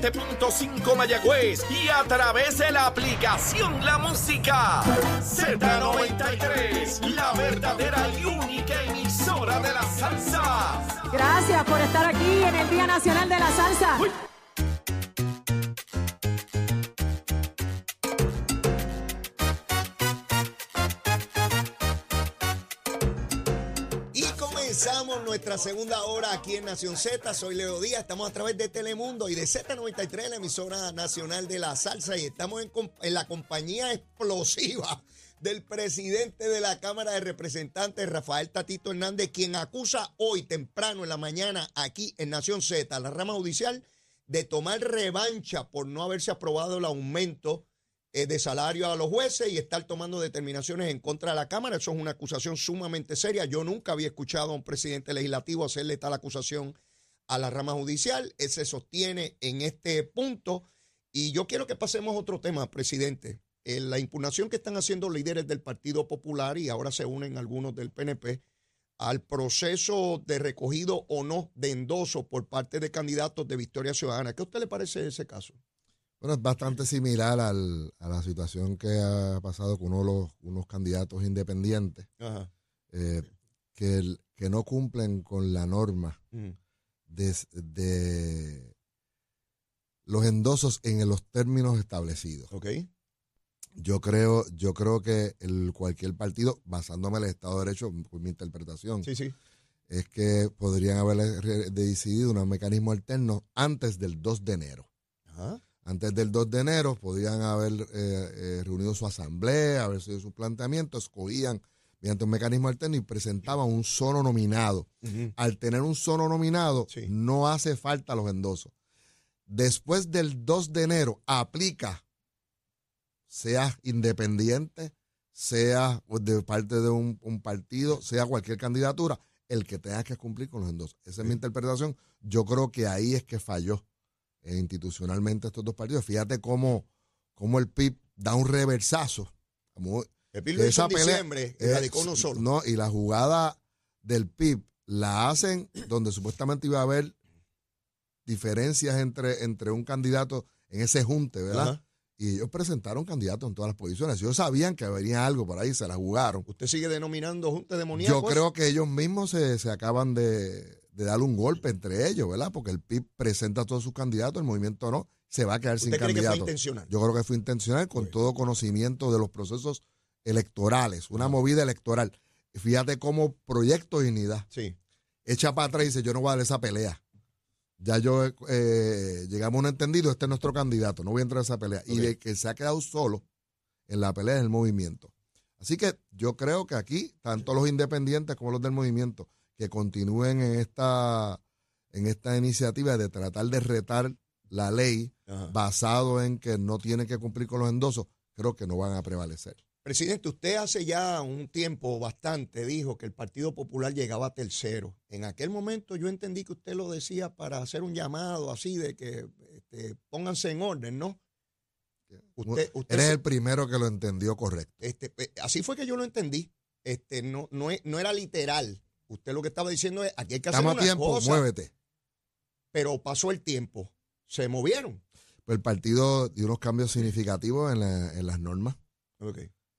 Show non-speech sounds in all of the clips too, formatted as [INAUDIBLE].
97.5 Mayagüez y a través de la aplicación La Música. Z93, la verdadera y única emisora de la salsa. Gracias por estar aquí en el Día Nacional de la Salsa. Y nuestra segunda hora aquí en Nación Z. Soy Leo Díaz, estamos a través de Telemundo y de Z93, la emisora nacional de la salsa, y estamos en, la compañía explosiva del presidente de la Cámara de Representantes, Rafael Tatito Hernández, quien acusa hoy temprano en la mañana aquí en Nación Z, la rama judicial, de tomar revancha por no haberse aprobado el aumento eh, de salario a los jueces y estar tomando determinaciones en contra de la Cámara. Eso es una acusación sumamente seria. Yo nunca había escuchado a un presidente legislativo hacerle tal acusación a la rama judicial. Él se sostiene en este punto. Y yo quiero que pasemos a otro tema, presidente. Eh, la impugnación que están haciendo líderes del Partido Popular y ahora se unen algunos del PNP al proceso de recogido o no de endoso por parte de candidatos de Victoria Ciudadana. ¿Qué usted le parece ese caso? Bueno, es bastante similar al- a la situación que ha pasado con uno de los, unos candidatos independientes Ajá. eh, que, el- que no cumplen con la norma Ujú. de, de los endosos en los términos establecidos. ¿Ok? Yo creo, yo creo que el, cualquier partido, basándome en el Estado de Derecho, por mi interpretación, Sí, sí. es que podrían haber decidido un mecanismo alterno antes del 2 de enero. Ajá. Antes del 2 de enero podían haber eh, eh, reunido su asamblea, haber sido su planteamiento, escogían mediante un mecanismo alterno y presentaban un solo nominado. Al tener un solo nominado, Sí. no hace falta los endosos. Después del 2 de enero, aplica, sea independiente, sea de parte de un, un partido, sea cualquier candidatura, el que tenga que cumplir con los endosos. Esa es mi interpretación. Yo creo que ahí es que falló eh, institucionalmente estos dos partidos. Fíjate cómo, cómo el PIB da un reversazo. Como El PIB lo hizo esa en pelea- diciembre y radicó uno solo. No, y la jugada del PIB la hacen donde supuestamente iba a haber diferencias entre, entre un candidato en ese junte, ¿verdad? Ajá. Y ellos presentaron candidatos en todas las posiciones. Ellos sabían que venía algo por ahí, se la jugaron. ¿Usted sigue denominando junta demoníaca? Yo creo que ellos mismos se, se acaban de, de dar un golpe entre ellos, ¿verdad? Porque el PIB presenta a todos sus candidatos, el movimiento no, se va a quedar sin ¿Usted cree que fue candidato. intencional? Yo creo que fue intencional con todo conocimiento de los procesos electorales, una movida electoral. Fíjate cómo Proyecto Dignidad Sí. echa para atrás y dice, yo no voy a dar esa pelea. Ya yo eh, llegamos a un entendido, este es nuestro candidato, no voy a entrar a esa pelea. Y de que se ha quedado solo en la pelea es el movimiento. Así que yo creo que aquí, tanto los independientes como los del movimiento, que continúen en esta, en esta iniciativa de tratar de retar la ley Ajá. basado en que no tienen que cumplir con los endosos, creo que no van a prevalecer. Presidente, usted hace ya un tiempo bastante dijo que el Partido Popular llegaba a tercero. En aquel momento yo entendí que usted lo decía para hacer un llamado así de que este, pónganse en orden, ¿no? Usted, usted Eres se- el primero que lo entendió correcto. este, así fue que yo lo entendí. Este, no, no, no era literal. Usted lo que estaba diciendo es, aquí hay que hacer Estamos a una tiempo, cosa, muévete. pero pasó el tiempo. Se movieron. Pues el partido dio unos cambios significativos en, la- en las normas.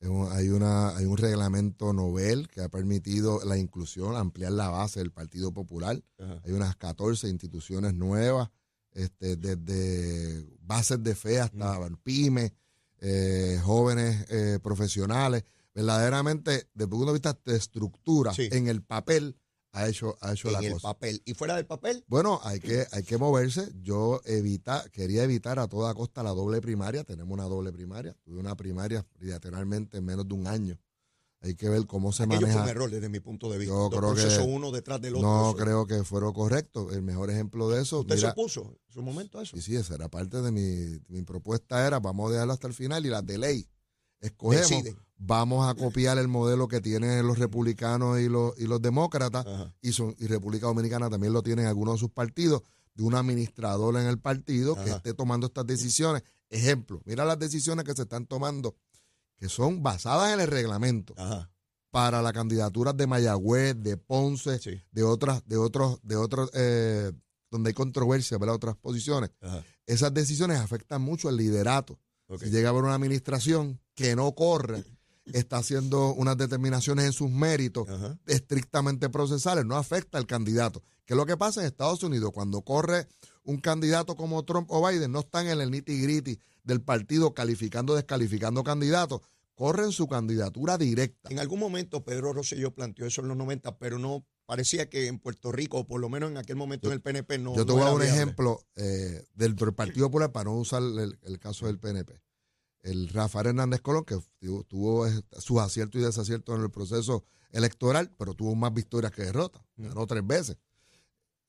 Un- Hay, una, hay un reglamento novel que ha permitido la inclusión, ampliar la base del Partido Popular. Ajá. Hay unas 14 instituciones nuevas, este, desde bases de fe hasta pymes, eh, jóvenes eh, profesionales. Verdaderamente, desde el punto de vista de estructura, Sí. en el papel ha hecho, ha hecho En la el cosa. papel. Y fuera del papel, Bueno, hay que, hay que moverse. Yo evita, quería evitar a toda costa la doble primaria. Tenemos una doble primaria. Tuve una primaria bilateralmente en menos de un año. Hay que ver cómo se aquello fue un maneja. error desde mi punto de vista. Yo creo que uno detrás del otro. No Eso- creo que fueron correctos. El mejor ejemplo de eso. ¿Usted se mira, opuso en su momento a eso? sí, sí, esa era parte de mi, mi propuesta. Era vamos a dejarlo hasta el final y las de ley. Escogemos. Deciden. Vamos a copiar el modelo que tienen los republicanos y los, y los demócratas Ajá. y, son, y República Dominicana también lo tienen algunos de sus partidos, de un administrador en el partido que esté tomando estas decisiones. Ejemplo, mira las decisiones que se están tomando, que son basadas en el reglamento Ajá. para las candidaturas de Mayagüez, de Ponce, Sí. de otras, de otros, de otros, eh, donde hay controversia, ¿verdad? Otras posiciones. Esas decisiones afectan mucho el liderato. Si llega a haber una administración que no corre, está haciendo unas determinaciones en sus méritos Ajá. estrictamente procesales, no afecta al candidato. ¿Qué es lo que pasa en Estados Unidos? Cuando corre un candidato como Trump o Biden, no están en el nitty gritty del partido calificando, descalificando candidatos, corren su candidatura directa. En algún momento Pedro Rosselló planteó eso en los 90, pero no parecía que en Puerto Rico, o por lo menos en aquel momento en el PNP, no. Yo te no voy a dar un viable. ejemplo eh, del, del Partido Popular para no usar el, el caso del PNP. El Rafael Hernández Colón, que tuvo, sus aciertos y desaciertos en el proceso electoral, pero tuvo más victorias que derrotas. Ganó tres veces.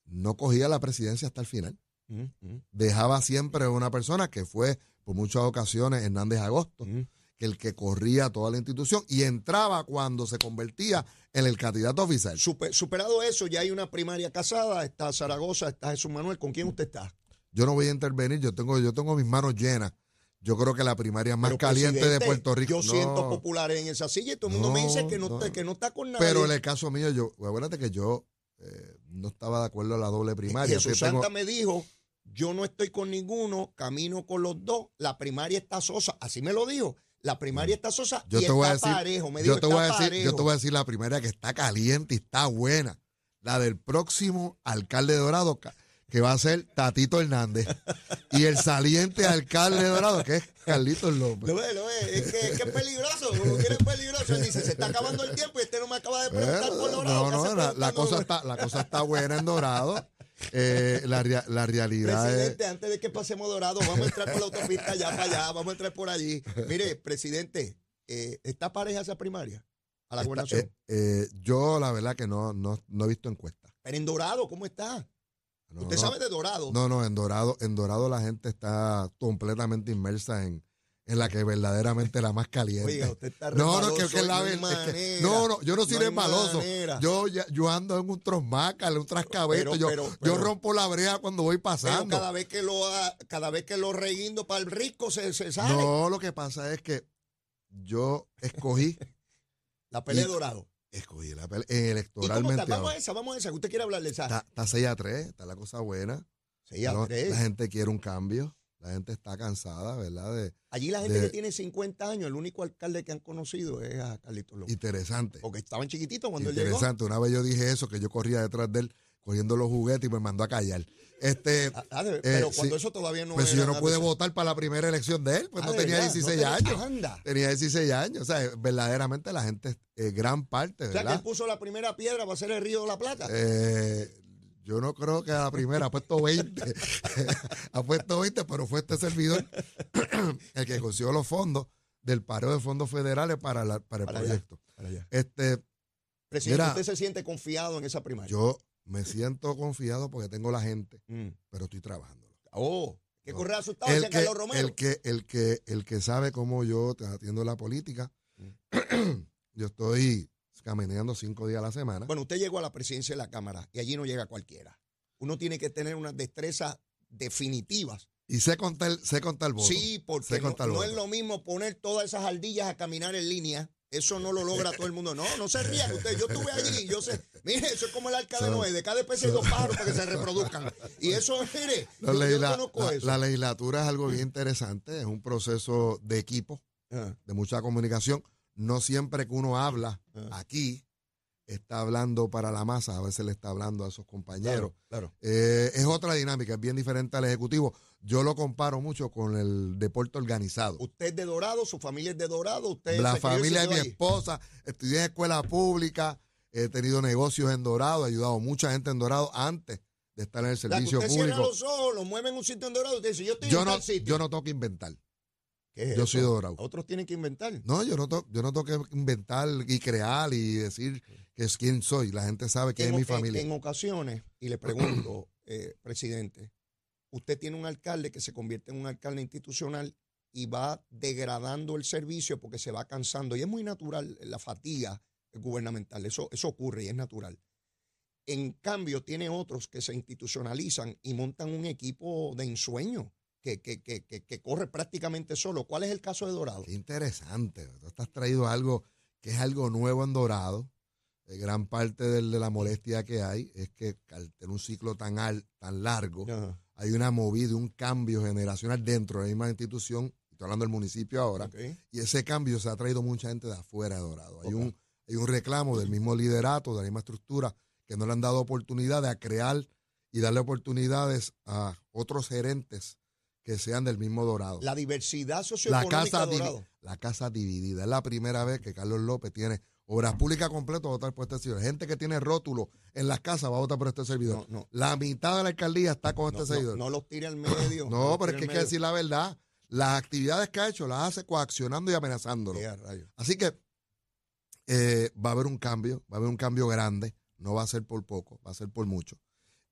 No cogía la presidencia hasta el final. Mm, mm, Dejaba siempre una persona que fue, por muchas ocasiones, Hernández Agosto, mm. que el que corría toda la institución y entraba cuando se convertía en el candidato oficial. Super- superado eso, ya hay una primaria casada, está Zaragoza, está Jesús Manuel, ¿con quién usted está? Yo no voy a intervenir, yo tengo, yo tengo mis manos llenas. Yo creo que la primaria más Pero, caliente de Puerto Rico. Yo no, siento populares en esa silla y todo el mundo me No, dice que no, no. está, que no está con nadie. Pero en el caso mío, yo, acuérdate que yo eh, no estaba de acuerdo a la doble primaria. Jesús así que tengo- Santa me dijo, yo no estoy con ninguno, camino con los dos, la primaria está sosa. Así me lo dijo. La primaria está sosa yo y te está voy a decir, parejo. Me dijo, yo te está voy a decir, yo parejo. te voy a decir la primaria que está caliente y está buena. La del próximo alcalde de Dorado, que va a ser Tatito Hernández. y el saliente alcalde de Dorado, que es Carlitos López. Lo ve, lo ve, es que, es que es peligroso, como que es peligroso. Él dice, se está acabando el tiempo y este no me acaba de preguntar por Dorado. no, ¿qué hace no, la, cosa está, la cosa está buena en Dorado. Eh, la, la realidad es. Presidente, antes de que pasemos Dorado, vamos a entrar por la autopista allá para allá, vamos a entrar por allí. Mire, presidente, eh, ¿está pareja esa primaria a la gobernación? eh, eh, yo la verdad que no, no, no he visto encuestas. Pero en Dorado, ¿cómo está? No, Usted no, sabe de Dorado. No, no, en Dorado, en Dorado la gente está completamente inmersa en, en la que verdaderamente la más caliente. Oiga, usted está no, no, que, resbaloso que y la no es que- no, no, yo no soy resbaloso. manera. Yo, yo ando en un trosmaca, en un trascabeto. Pero, yo, pero, yo pero- rompo la brea cuando voy pasando. cada vez que lo ha- cada vez que lo reguindo para el risco se, se sale. No, lo que pasa es que yo escogí, [LAUGHS] La pelea de Y- Dorado. Escogí la pele- ¿Y cómo está? electoralmente. Vamos a esa, vamos a esa. que ¿Usted quiere hablar de esa? Está, está 6 a 3, está la cosa buena. Seis a No, tres. La gente quiere un cambio. La gente está cansada, ¿verdad? De, Allí la gente de- que tiene 50 años, el único alcalde que han conocido es a Carlitos López. interesante. Porque estaban chiquititos cuando él llegó. Interesante. Una vez yo dije eso, que yo corría detrás de él cogiendo los juguetes y me mandó a callar. Este, Ah, ah, de- pero Eh, cuando sí. eso todavía no pues si era yo no pude votar para la primera elección de él, pues Ah, no ¿de tenía verdad? 16 No tenía- años. Anda. Tenía 16 años. O sea, verdaderamente la gente, eh, gran parte, O sea, que ¿verdad? él puso la primera piedra para ser el Río de la Plata. Eh, yo no creo que a la primera ha puesto 20. [LAUGHS] ha puesto 20, pero fue este servidor [COUGHS] el que consiguió los fondos del paro de fondos federales para, la- para el Para allá. proyecto. Para allá. Este, Presidente, mira. ¿usted se siente confiado en esa primaria? yo me siento confiado porque tengo la gente, Mm. pero estoy trabajando. Oh, que No. corre asustado, El que, Carlos Romero. el, que, el, que, el que sabe cómo yo te atiendo la política, [CLEARS THROAT] yo estoy caminando cinco días a la semana. Bueno, usted llegó a la presidencia de la Cámara y allí no llega cualquiera. Uno tiene que tener unas destrezas definitivas. y sé contar, sé contar votos. Sí, porque no, no es lo mismo poner todas esas ardillas a caminar en línea. Eso no lo logra todo el mundo. No, no se ría que usted. Yo estuve allí, yo sé. Mire, eso es como el arca de Noé. De cada especie hay dos pájaros para que se reproduzcan. Y eso, mire, La, yo, conozco la- eso. la legislatura es algo bien interesante, es un proceso de equipo, Ah, de mucha comunicación. No siempre que uno habla Ah. aquí está hablando para la masa, a veces le está hablando a sus compañeros. claro, claro. Eh, es otra dinámica, es bien diferente al ejecutivo. Yo lo comparo mucho con el deporte organizado. Usted es de Dorado, su familia es de Dorado. Usted La familia de mi ahí. esposa, estudié en escuela pública, he tenido negocios en Dorado, he ayudado a mucha gente en Dorado antes de estar en el O sea, que servicio usted público. los ojos, lo mueve en un sitio en Dorado. Usted dice, yo estoy Yo en no, tal sitio. yo no tengo que inventar. ¿Qué es yo eso? soy de Dorado. Otros tienen que inventar. No, yo no, yo no tengo que inventar y crear y decir que es quién soy. La gente sabe que en, es mi familia. en ocasiones, y le pregunto, eh, presidente, usted tiene un alcalde que se convierte en un alcalde institucional y va degradando el servicio porque se va cansando. Y es muy natural la fatiga gubernamental. Eso, eso ocurre y es natural. En cambio, tiene otros que se institucionalizan y montan un equipo de ensueño que, que, que, que, corre prácticamente solo. ¿Cuál es el caso de Dorado? Qué interesante. Tú estás traído algo que es algo nuevo en Dorado. eh, gran parte del- de la molestia que hay es que al tener un ciclo tan, al- tan largo, Ajá, hay una movida, un cambio generacional dentro de la misma institución, estoy hablando del municipio ahora, y ese cambio se ha traído mucha gente de afuera de Dorado. Hay, un, hay un reclamo del mismo liderato, de la misma estructura, que no le han dado oportunidad de a crear y darle oportunidades a otros gerentes que sean del mismo Dorado. La diversidad La socioeconómica casa, de Dorado. la casa dividida. Es la primera vez que Carlos López tiene obras públicas completas va a votar por este servidor. Gente que tiene rótulo en las casas va a votar por este servidor. No, no. La mitad de la alcaldía está con No, este servidor. no los tire al [CLEARS THROAT] medio. No, pero es que hay que decir la verdad. Las actividades que ha hecho las hace coaccionando y amenazándolo. Así que eh, va a haber un cambio, va a haber un cambio grande. No va a ser por poco, va a ser por mucho.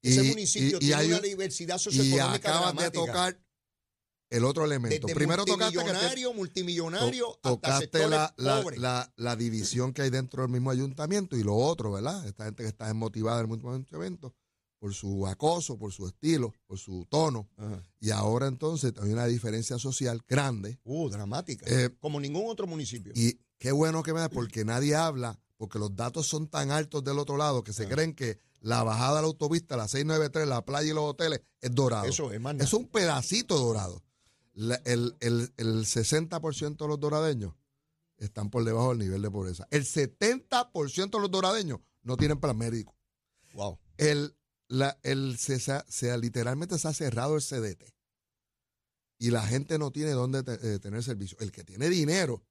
Ese Y- municipio y- y tiene hay una un- diversidad y socioeconómica acabas de dramática. tocar el otro elemento. Desde Primero tocaste que te- multimillonario, multimillonario, To- hasta tocaste sectores la, la, la- la división que hay dentro del mismo ayuntamiento y lo otro, ¿verdad? Esta gente que está desmotivada del mismo ayuntamiento por su acoso, por su estilo, por su tono. Ajá. Y ahora entonces hay una diferencia social grande. Uh, dramática. Eh, Como ningún otro municipio. Y qué bueno que me da, porque nadie habla, porque los datos son tan altos del otro lado que se creen que la bajada de la autopista, la 693, la playa y los hoteles es dorado. Eso es más. Es un pedacito dorado. La- el, el, el 60% de los doradeños están por debajo del nivel de pobreza. El 70% de los doradeños no tienen plan médico. Wow. El, la, el, se, se- literalmente se ha cerrado el CDT. Y la gente no tiene dónde te- eh, tener servicio. El que tiene dinero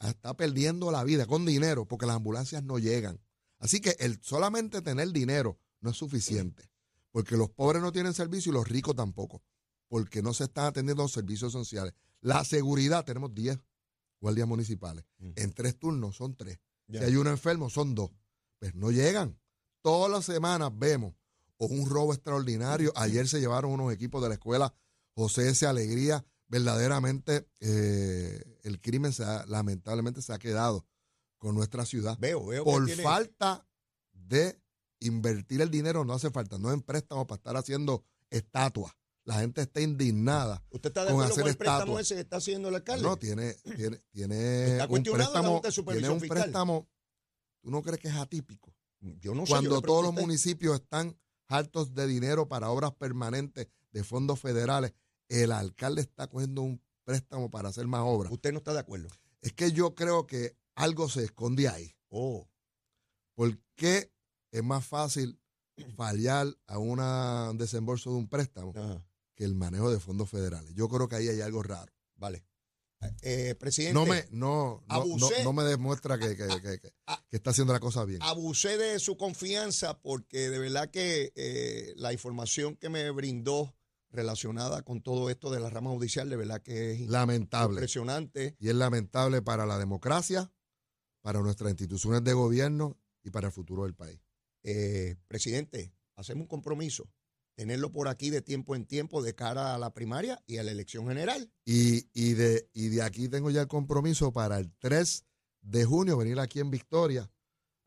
está perdiendo la vida con dinero porque las ambulancias no llegan. Así que el solamente tener dinero no es suficiente. Porque los pobres no tienen servicio y los ricos tampoco. Porque no se están atendiendo los servicios sociales. La seguridad, tenemos 10 guardias municipales. Mm. En tres turnos son tres. Si hay uno enfermo, son dos. Pues no llegan. Todas las semanas vemos o un robo extraordinario. Ayer se llevaron unos equipos de la escuela José S. Alegría. Verdaderamente eh, el crimen se ha- lamentablemente se ha quedado con nuestra ciudad. Veo, veo Por tiene- falta de invertir el dinero, no hace falta, no en préstamos para estar haciendo estatuas. La gente está indignada. ¿Usted está de con hacer con el préstamo ese que está haciendo el alcalde? No, tiene, tiene, tiene Está un préstamo, tiene un Fiscal. préstamo, ¿tú no crees que es atípico? yo no sé. yo Cuando todos los municipios están hartos de dinero para obras permanentes de fondos federales, el alcalde está cogiendo un préstamo para hacer más obras. Usted no está de acuerdo. Es que yo creo que algo se esconde ahí. Oh, ¿Por qué es más fácil fallar a una- un desembolso de un préstamo ajá, que el manejo de fondos federales? Yo creo que ahí hay algo raro. vale. Eh, presidente, No me, no, no, no, abusé. no me demuestra que, que- que- que- Ah. que está haciendo la cosa bien. abusé de su confianza porque de verdad que eh, la información que me brindó relacionada con todo esto de la rama judicial, de verdad que es Lamentable. impresionante. Y es lamentable para la democracia, para nuestras instituciones de gobierno y para el futuro del país. Eh, presidente, hacemos un compromiso, tenerlo por aquí de tiempo en tiempo de cara a la primaria y a la elección general. Y, y, de, y de aquí tengo ya el compromiso para el 3 de junio venir aquí en Victoria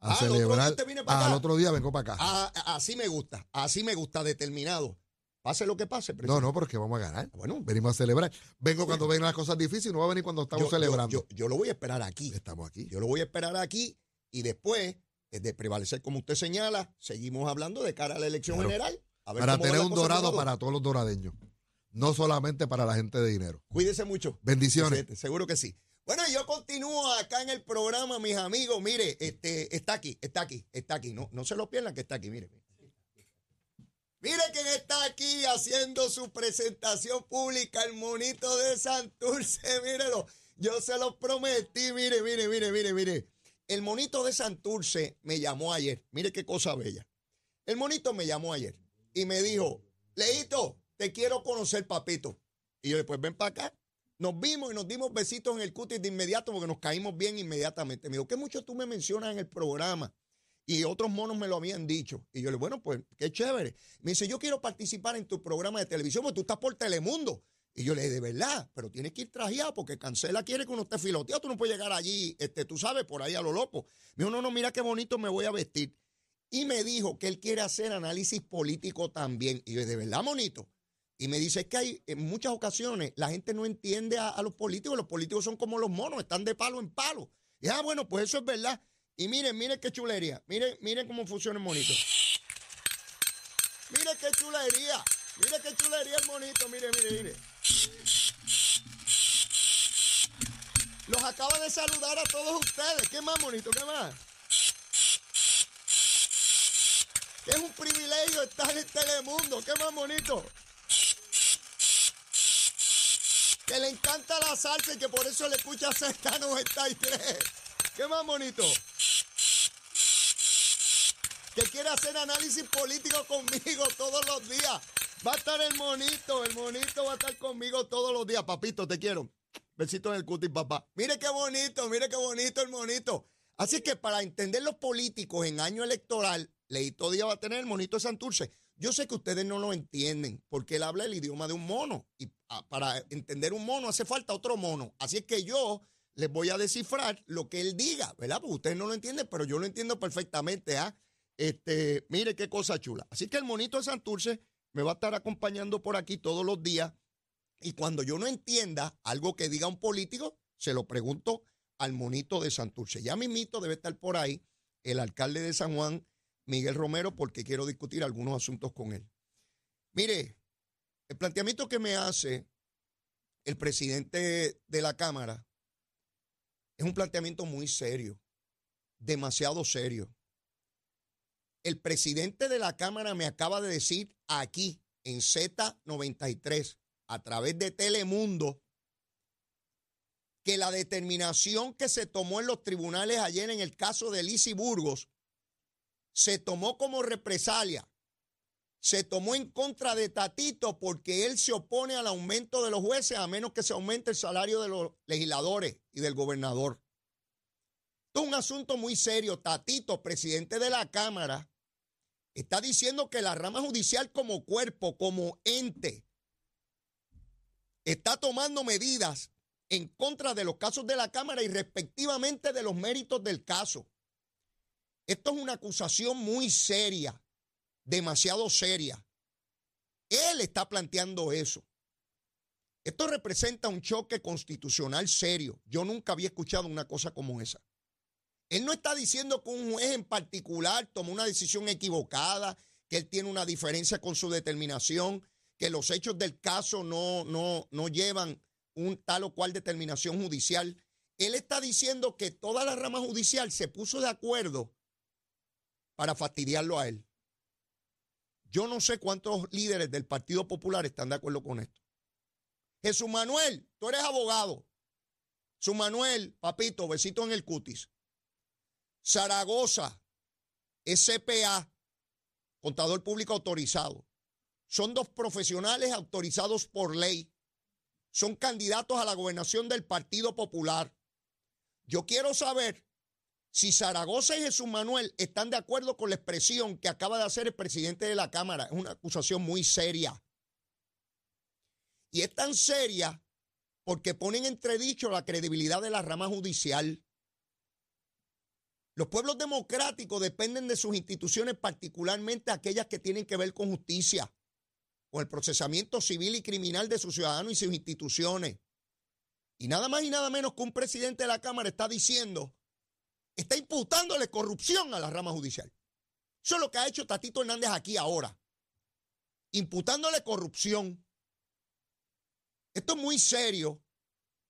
a Ah, ¿el otro día celebrar. para Ah, al otro día vengo para acá. Ah, así me gusta, así me gusta, determinado. Pase lo que pase, no, presidente. no, porque vamos a ganar. Bueno, Venimos a celebrar. Vengo cuando vengan las cosas difíciles, no va a venir cuando estamos yo- celebrando. Yo, yo lo voy a esperar aquí. Estamos aquí. Yo lo voy a esperar aquí y después eh, de prevalecer como usted señala, seguimos hablando de cara a la elección Claro. general. Para tener un dorado para todos los doradeños. No solamente para la gente de dinero. Cuídese mucho. Bendiciones. Seguro que sí. Bueno, yo continúo acá en el programa, mis amigos. Mire, este, está aquí, está aquí, está aquí. No, no se lo pierdan que está aquí, mire. Mire quién está aquí haciendo su presentación pública, el monito de Santurce, [LAUGHS] mírelo. Yo se lo prometí, mire, mire, mire, mire, mire. El monito de Santurce me llamó ayer. Mire qué cosa bella. El monito me llamó ayer y me dijo, Leito, te quiero conocer, papito. Y yo después ven para acá. Nos vimos y nos dimos besitos en el cutis de inmediato porque nos caímos bien inmediatamente. Me dijo, ¿qué mucho tú me mencionas en el programa? Y otros monos me lo habían dicho. Y yo le bueno, pues qué chévere. Me dice, yo quiero participar en tu programa de televisión porque tú estás por Telemundo. Y yo le dije, de verdad, pero tienes que ir trajeado porque Cancela quiere que uno esté filoteado. Tú no puedes llegar allí, este, tú sabes, por ahí a lo loco. Me dijo, no, no, mira qué bonito me voy a vestir. Y me dijo que él quiere hacer análisis político también. Y yo, de verdad, monito. Y me dice es que hay en muchas ocasiones la gente no entiende a, a los políticos. Los políticos son como los monos, están de palo en palo. Y ah, bueno, pues eso es verdad. Y miren, miren qué chulería. Miren, miren cómo funciona el monito. Miren qué chulería. Miren qué chulería el monito. Mire, mire, mire. Los acaba de saludar a todos ustedes. ¿Qué más, monito? ¿Qué más? Es un privilegio estar en Telemundo. ¿Qué más, monito? Que le encanta la salsa y que por eso le escucha Z93. ¿Qué más, monito? Que quiere hacer análisis político conmigo todos los días. Va a estar el monito, el monito va a estar conmigo todos los días. Papito, te quiero. Besito en el cutis, papá. Mire qué bonito, mire qué bonito el monito. Así que para entender los políticos en año electoral, Leito Díaz va a tener el monito de Santurce. Yo sé que ustedes no lo entienden porque él habla el idioma de un mono y ah, para entender un mono hace falta otro mono. Así es que yo les voy a descifrar lo que él diga, ¿verdad? Porque ustedes no lo entienden, pero yo lo entiendo perfectamente, ¿ah? Este, mire qué cosa chula. Así que el monito de Santurce me va a estar acompañando por aquí todos los días y cuando yo no entienda algo que diga un político, se lo pregunto al monito de Santurce. Ya mi mito debe estar por ahí el alcalde de San Juan, Miguel Romero, porque quiero discutir algunos asuntos con él. Mire, el planteamiento que me hace el presidente de la Cámara es un planteamiento muy serio, demasiado serio. El presidente de la Cámara me acaba de decir aquí en Z93 a través de Telemundo que la determinación que se tomó en los tribunales ayer en el caso de Lisi Burgos se tomó como represalia, se tomó en contra de Tatito porque él se opone al aumento de los jueces a menos que se aumente el salario de los legisladores y del gobernador. Esto es un asunto muy serio. Tatito, presidente de la Cámara, está diciendo que la rama judicial como cuerpo, como ente, está tomando medidas en contra de los casos de la Cámara y respectivamente de los méritos del caso. Esto es una acusación muy seria, demasiado seria. Él está planteando eso. Esto representa un choque constitucional serio. Yo nunca había escuchado una cosa como esa. Él no está diciendo que un juez en particular tomó una decisión equivocada, que él tiene una diferencia con su determinación que los hechos del caso no, no, no llevan un tal o cual determinación judicial. Él está diciendo que toda la rama judicial se puso de acuerdo para fastidiarlo a él. Yo no sé cuántos líderes del Partido Popular están de acuerdo con esto. Jesús Manuel, tú eres abogado. Jesús Manuel, papito, besito en el cutis. Zaragoza, SPA, contador público autorizado. Son dos profesionales autorizados por ley. Son candidatos a la gobernación del Partido Popular. Yo quiero saber si Zaragoza y Jesús Manuel están de acuerdo con la expresión que acaba de hacer el presidente de la Cámara. Es una acusación muy seria. Y es tan seria porque ponen entredicho la credibilidad de la rama judicial. Los pueblos democráticos dependen de sus instituciones, particularmente aquellas que tienen que ver con justicia con el procesamiento civil y criminal de sus ciudadanos y sus instituciones. Y nada más y nada menos que un presidente de la Cámara está diciendo, está imputándole corrupción a la rama judicial. Eso es lo que ha hecho Tatito Hernández aquí ahora, imputándole corrupción. Esto es muy serio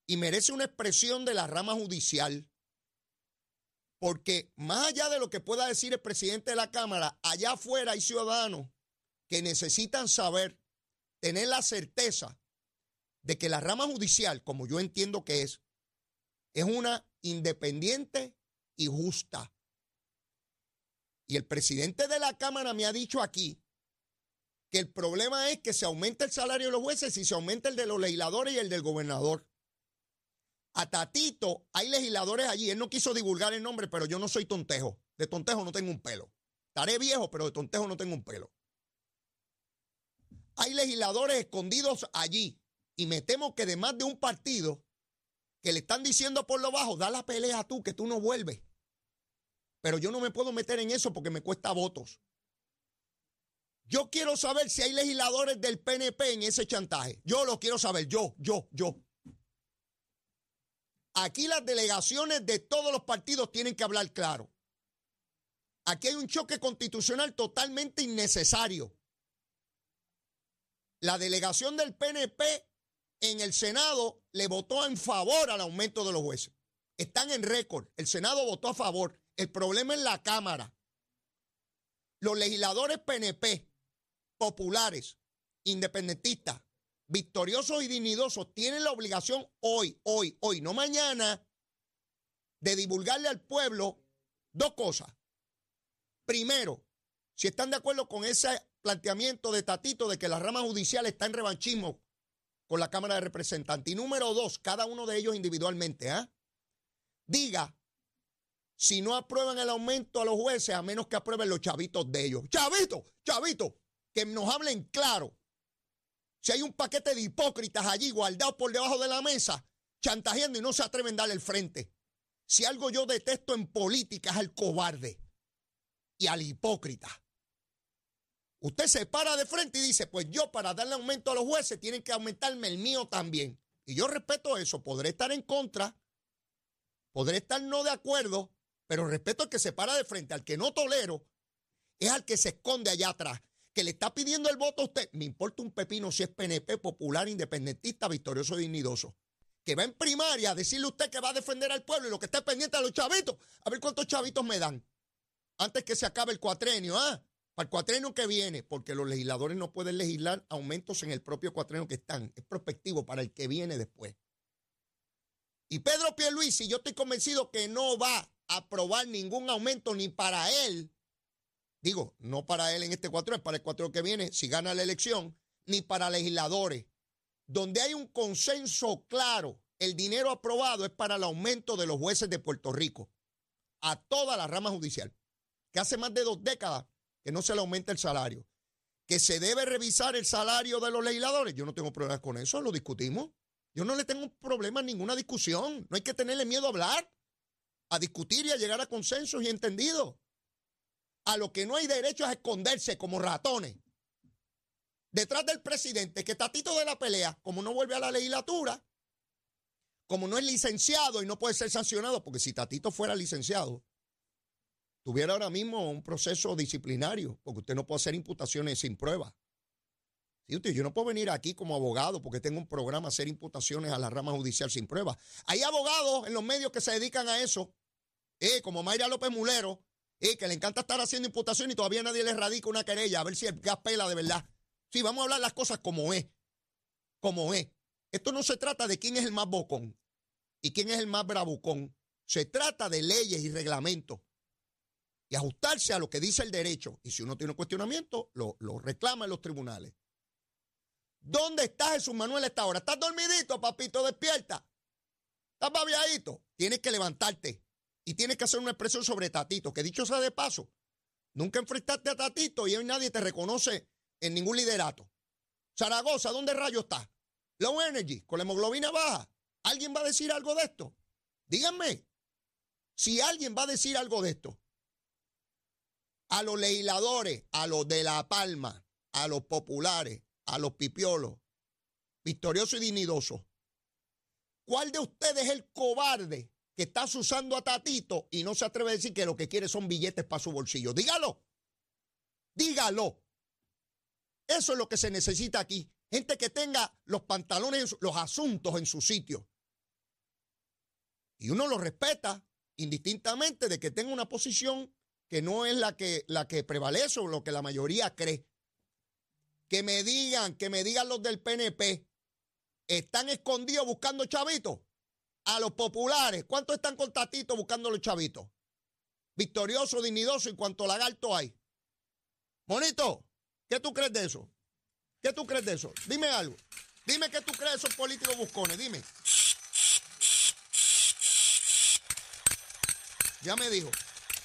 y merece una expresión de la rama judicial. Porque más allá de lo que pueda decir el presidente de la Cámara, allá afuera hay ciudadanos que necesitan saber, tener la certeza de que la rama judicial, como yo entiendo que es, es una independiente y justa. Y el presidente de la Cámara me ha dicho aquí que el problema es que se aumenta el salario de los jueces y se aumenta el de los legisladores y el del gobernador. A Tatito hay legisladores allí. Él no quiso divulgar el nombre, pero yo no soy tontejo. De tontejo no tengo un pelo. Estaré viejo, pero de tontejo no tengo un pelo. Hay legisladores escondidos allí y me temo que de más de un partido que le están diciendo por lo bajo, da la pelea tú, que tú no vuelves. Pero yo no me puedo meter en eso porque me cuesta votos. Yo quiero saber si hay legisladores del PNP en ese chantaje. Yo lo quiero saber, yo, yo, yo. Aquí las delegaciones de todos los partidos tienen que hablar claro. Aquí hay un choque constitucional totalmente innecesario. La delegación del PNP en el Senado le votó en favor al aumento de los jueces. Están en récord. El Senado votó a favor. El problema es la Cámara. Los legisladores PNP, populares, independentistas, victoriosos y dignidosos, tienen la obligación hoy, hoy, hoy, no mañana, de divulgarle al pueblo dos cosas. Primero, si están de acuerdo con ese planteamiento de Tatito de que la rama judicial está en revanchismo con la Cámara de Representantes. Y número dos, cada uno de ellos individualmente, ¿ah? Diga si no aprueban el aumento a los jueces, a menos que aprueben los chavitos de ellos. Chavitos, chavitos, que nos hablen claro. Si hay un paquete de hipócritas allí guardados por debajo de la mesa, chantajeando y no se atreven a darle el frente. Si algo yo detesto en política es al cobarde y al hipócrita. Usted se para de frente y dice, pues yo para darle aumento a los jueces tienen que aumentarme el mío también. Y yo respeto eso, podré estar en contra, podré estar no de acuerdo, pero respeto al que se para de frente, al que no tolero, es al que se esconde allá atrás, que le está pidiendo el voto a usted. Me importa un pepino si es PNP, popular, independentista, victorioso dignidoso. Que va en primaria a decirle usted que va a defender al pueblo y lo que está pendiente a los chavitos. A ver cuántos chavitos me dan antes que se acabe el cuatrenio, ¿ah? Para el cuatrenio que viene, porque los legisladores no pueden legislar aumentos en el propio cuatrenio que están. Es prospectivo para el que viene después. Y Pedro Pierluisi, yo estoy convencido que no va aprobar ningún aumento ni para él, digo, no para él en este cuatrenio, para el cuatrenio que viene, si gana la elección, ni para legisladores. Donde hay un consenso claro, el dinero aprobado es para el aumento de los jueces de Puerto Rico, a toda la rama judicial, que hace más de dos décadas que no se le aumente el salario, que se debe revisar el salario de los legisladores. Yo no tengo problemas con eso, lo discutimos. Yo no le tengo problema a ninguna discusión. No hay que tenerle miedo a hablar, a discutir y a llegar a consensos y entendidos. A lo que no hay derecho es esconderse como ratones. Detrás del presidente, que Tatito de la pelea, como no vuelve a la legislatura, como no es licenciado y no puede ser sancionado, porque si Tatito fuera licenciado, tuviera ahora mismo un proceso disciplinario, porque usted no puede hacer imputaciones sin prueba. ¿Sí, usted, yo no puedo venir aquí como abogado porque tengo un programa hacer imputaciones a la rama judicial sin prueba. Hay abogados en los medios que se dedican a eso, eh, como Mayra López Mulero, eh, que le encanta estar haciendo imputaciones y todavía nadie le radica una querella a ver si el gas pela de verdad. Sí, vamos a hablar las cosas como es, como es. Esto no se trata de quién es el más bocón y quién es el más bravucón. Se trata de leyes y reglamentos y ajustarse a lo que dice el derecho. Y si uno tiene un cuestionamiento, lo, reclama en los tribunales. ¿Dónde está Jesús Manuel a esta hora? ¿Estás dormidito, papito? Despierta. ¿Estás babiadito? Tienes que levantarte y tienes que hacer una expresión sobre Tatito, que dicho sea de paso, nunca enfrentaste a Tatito y hoy nadie te reconoce en ningún liderato. Zaragoza, ¿dónde rayo está? Low Energy, con la hemoglobina baja. ¿Alguien va a decir algo de esto? Díganme. Si alguien va a decir algo de esto, a los legisladores, a los de La Palma, a los populares, a los pipiolos, victoriosos y dignidosos. ¿Cuál de ustedes es el cobarde que está usando a Tatito y no se atreve a decir que lo que quiere son billetes para su bolsillo? Dígalo. Dígalo. Eso es lo que se necesita aquí. Gente que tenga los pantalones, los asuntos en su sitio. Y uno lo respeta indistintamente de que tenga una posición que no es la que, la que prevalece o lo que la mayoría cree. Que me digan, que me digan los del PNP, están escondidos buscando chavitos. A los populares, ¿cuántos están con Tatito buscando los chavitos? Victorioso, dignidoso y cuánto lagarto hay. Monito, ¿qué tú crees de eso? ¿Qué tú crees de eso? Dime algo. Dime qué tú crees de esos políticos buscones, dime. Ya me dijo.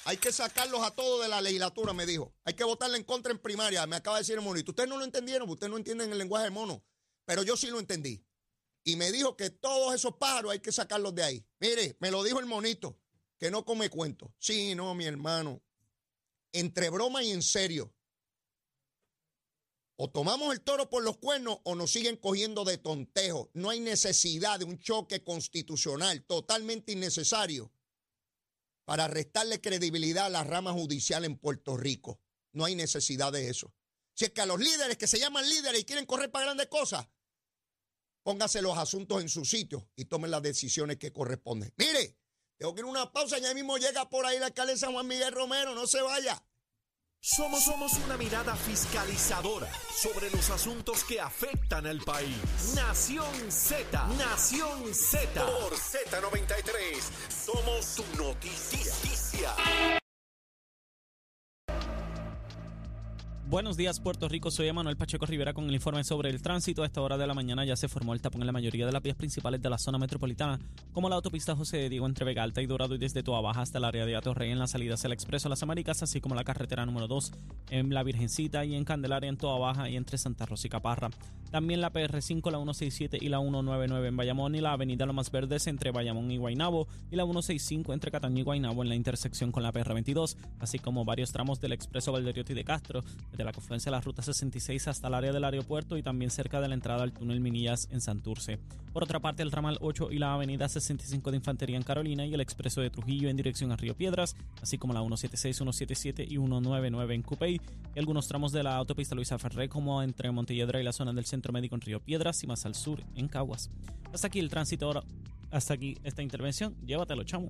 Hay que sacarlos a todos de la legislatura, me dijo. Hay que votarle en contra en primaria, me acaba de decir el monito. Ustedes no lo entendieron, ustedes no entienden el lenguaje de mono, pero yo sí lo entendí. Y me dijo que todos esos pájaros hay que sacarlos de ahí. Mire, me lo dijo el monito, que no come cuento. Sí, no, mi hermano. Entre broma y en serio. O tomamos el toro por los cuernos o nos siguen cogiendo de tontejo. No hay necesidad de un choque constitucional totalmente innecesario para restarle credibilidad a la rama judicial en Puerto Rico. No hay necesidad de eso. Si es que a los líderes que se llaman líderes y quieren correr para grandes cosas, póngase los asuntos en su sitio y tomen las decisiones que corresponden. Mire, tengo que ir a una pausa, ya mismo llega por ahí la alcaldesa Juan Miguel Romero, no se vaya. Somos, somos una mirada fiscalizadora sobre los asuntos que afectan al país. Nación Z, Nación Z. Por Z93, somos tu noticia. Buenos días, Puerto Rico. Soy Emanuel Pacheco Rivera con el informe sobre el tránsito. A esta hora de la mañana ya se formó el tapón en la mayoría de las vías principales de la zona metropolitana, como la autopista José de Diego entre Vega Alta y Dorado y desde Toa Baja hasta el área de Atorrey en la salida hacia el Expreso Las Américas, así como la carretera número 2 en La Virgencita y en Candelaria en Toa Baja y entre Santa Rosa y Caparra. También la PR5, la 167 y la 199 en Bayamón y la avenida Lomas Verdes entre Bayamón y Guaynabo y la 165 entre Cataño y Guaynabo en la intersección con la PR22, así como varios tramos del Expreso Valderiotti de Castro, desde la confluencia de la Ruta 66 hasta el área del aeropuerto y también cerca de la entrada al túnel Minillas en Santurce. Por otra parte, el ramal 8 y la avenida 65 de Infantería en Carolina y el Expreso de Trujillo en dirección a Río Piedras, así como la 176, 177 y 199 en Cupey y algunos tramos de la autopista Luisa Ferré como entre Montelledra y la zona del Centro Médico en Río Piedras y más al sur en Caguas. Hasta aquí el tránsito ahora. Hasta aquí esta intervención. Llévatelo, chamo.